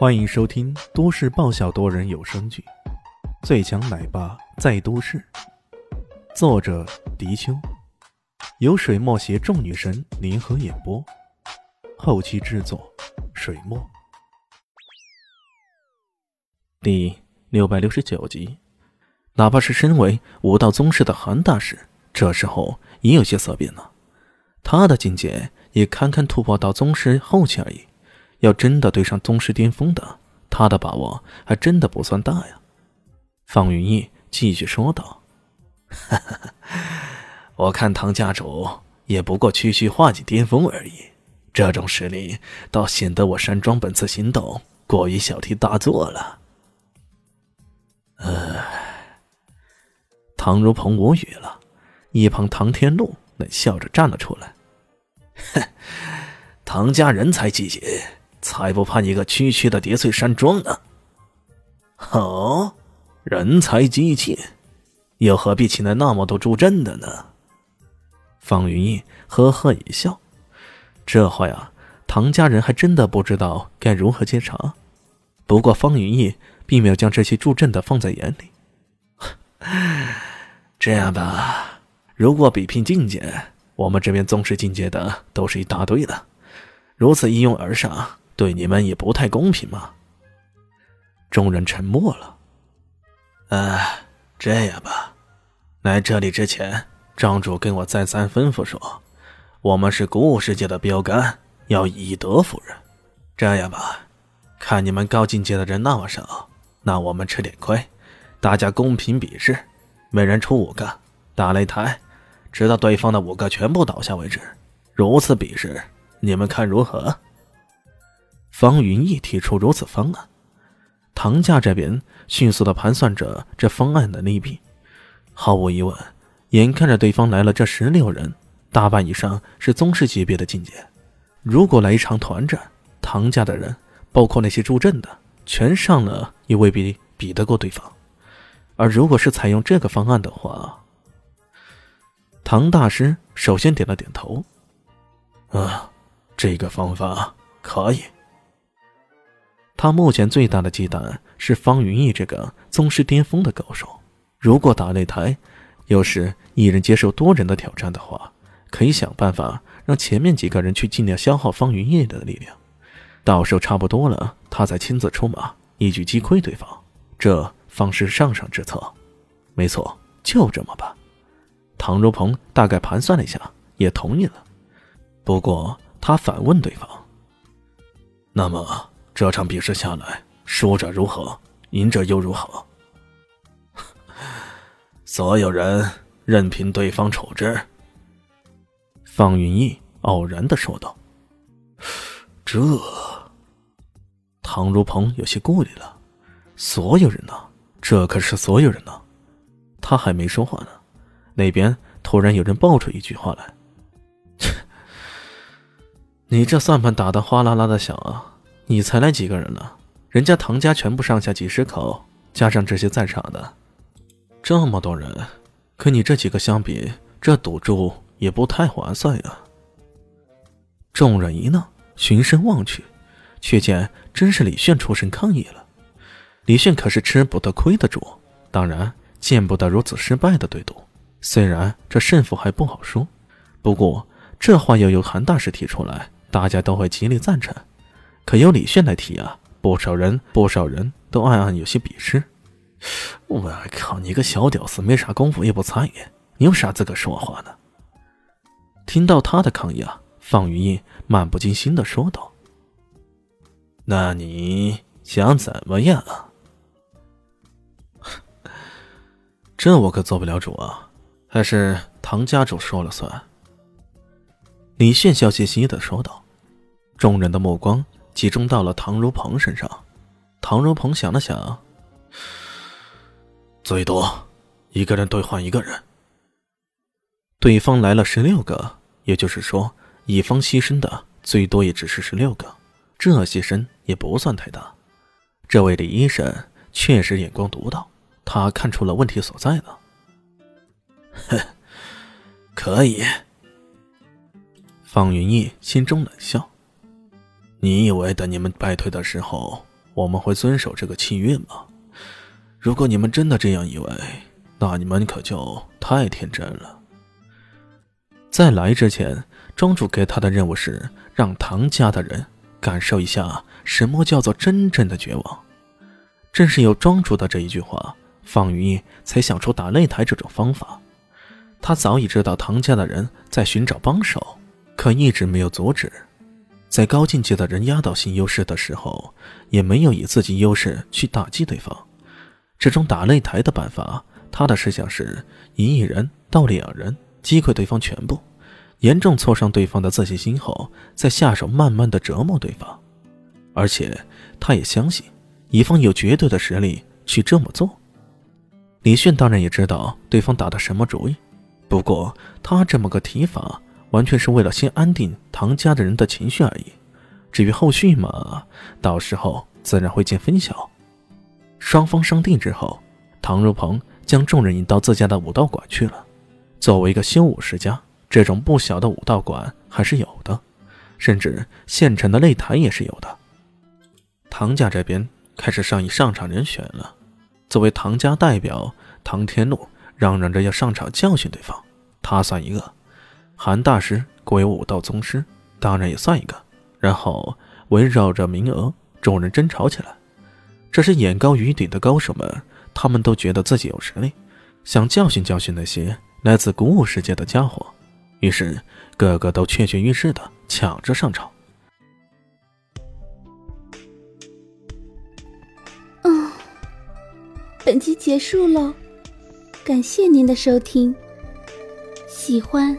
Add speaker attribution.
Speaker 1: 欢迎收听都市爆笑多人有声剧《最强奶爸在都市》，作者：迪秋，由水墨携众女神联合演播，后期制作：水墨。第六百六十九集，哪怕是身为武道宗师的韩大师，这时候也有些色变了。他的境界也堪堪突破到宗师后期而已。要真的对上宗师巅峰的，他的把握还真的不算大呀。方云逸继续说道：“我看唐家主也不过区区化境巅峰而已，这种实力倒显得我山庄本次行动过于小题大做了。”呃，唐如鹏无语了，一旁唐天禄冷笑着站了出来：“哼，唐家人才济济。”才不怕你个区区的叠翠山庄呢！好，人才济济，又何必请来那么多助阵的呢？方云逸呵呵一笑，这话呀，唐家人还真的不知道该如何接茬。不过方云逸并没有将这些助阵的放在眼里。这样吧，如果比拼境界，我们这边宗师境界的都是一大堆的，如此一拥而上。对你们也不太公平嘛。众人沉默了。哎，这样吧，来这里之前，庄主跟我再三吩咐说，我们是古武世界的标杆，要以德服人。这样吧，看你们高境界的人那么少，那我们吃点亏，大家公平比试，每人出五个打擂台，直到对方的五个全部倒下为止。如此比试，你们看如何？方云逸提出如此方案，唐家这边迅速的盘算着这方案的利弊。毫无疑问，眼看着对方来了这十六人，大半以上是宗师级别的境界。如果来一场团战，唐家的人，包括那些助阵的，全上了也未必比得过对方。而如果是采用这个方案的话，唐大师首先点了点头：“啊，这个方法可以。”他目前最大的忌惮是方云逸这个宗师巅峰的高手。如果打擂台，又是一人接受多人的挑战的话，可以想办法让前面几个人去尽量消耗方云逸的力量，到时候差不多了，他再亲自出马，一举击溃对方。这方是上上之策。没错，就这么办。唐如鹏大概盘算了一下，也同意了。不过他反问对方：“那么？”这场比试下来，输者如何，赢者又如何？所有人任凭对方处置。方云逸傲然的说道：“这……”唐如鹏有些顾虑了。所有人呢？这可是所有人呢。他还没说话呢，那边突然有人爆出一句话来：“ 你这算盘打的哗啦啦的响啊！”你才来几个人呢？人家唐家全部上下几十口，加上这些在场的，这么多人，跟你这几个相比，这赌注也不太划算呀。众人一愣，循声望去，却见真是李炫出声抗议了。李炫可是吃不得亏的主，当然见不得如此失败的对赌。虽然这胜负还不好说，不过这话又由韩大师提出来，大家都会极力赞成。可由李炫来提啊，不少人不少人都暗暗有些鄙视。我靠，你个小屌丝，没啥功夫也不参与，你有啥资格说话呢？听到他的抗议啊，方云逸漫不经心的说道：“那你想怎么样？啊这我可做不了主啊，还是唐家主说了算。”李炫笑嘻嘻的说道。众人的目光。集中到了唐如鹏身上，唐如鹏想了想，最多一个人兑换一个人。对方来了十六个，也就是说，乙方牺牲的最多也只是十六个，这牺牲也不算太大。这位李医生确实眼光独到，他看出了问题所在了。哼，可以。方云逸心中冷笑。你以为等你们败退的时候，我们会遵守这个契约吗？如果你们真的这样以为，那你们可就太天真了。在来之前，庄主给他的任务是让唐家的人感受一下什么叫做真正的绝望。正是有庄主的这一句话，方云才想出打擂台这种方法。他早已知道唐家的人在寻找帮手，可一直没有阻止。在高境界的人压倒性优势的时候，也没有以自己优势去打击对方。这种打擂台的办法，他的设想是以一人到两人击溃对方全部，严重挫伤对方的自信心后，再下手慢慢的折磨对方。而且，他也相信乙方有绝对的实力去这么做。李迅当然也知道对方打的什么主意，不过他这么个提法。完全是为了先安定唐家的人的情绪而已，至于后续嘛，到时候自然会见分晓。双方商定之后，唐如鹏将众人引到自家的武道馆去了。作为一个修武世家，这种不小的武道馆还是有的，甚至现成的擂台也是有的。唐家这边开始上议上场人选了。作为唐家代表，唐天禄嚷嚷着要上场教训对方，他算一个。韩大师贵为武道宗师，当然也算一个。然后围绕着名额，众人争吵起来。这是眼高于顶的高手们，他们都觉得自己有实力，想教训教训那些来自古武世界的家伙。于是，个个都跃跃欲试的抢着上场。
Speaker 2: 嗯，本集结束了，感谢您的收听。喜欢。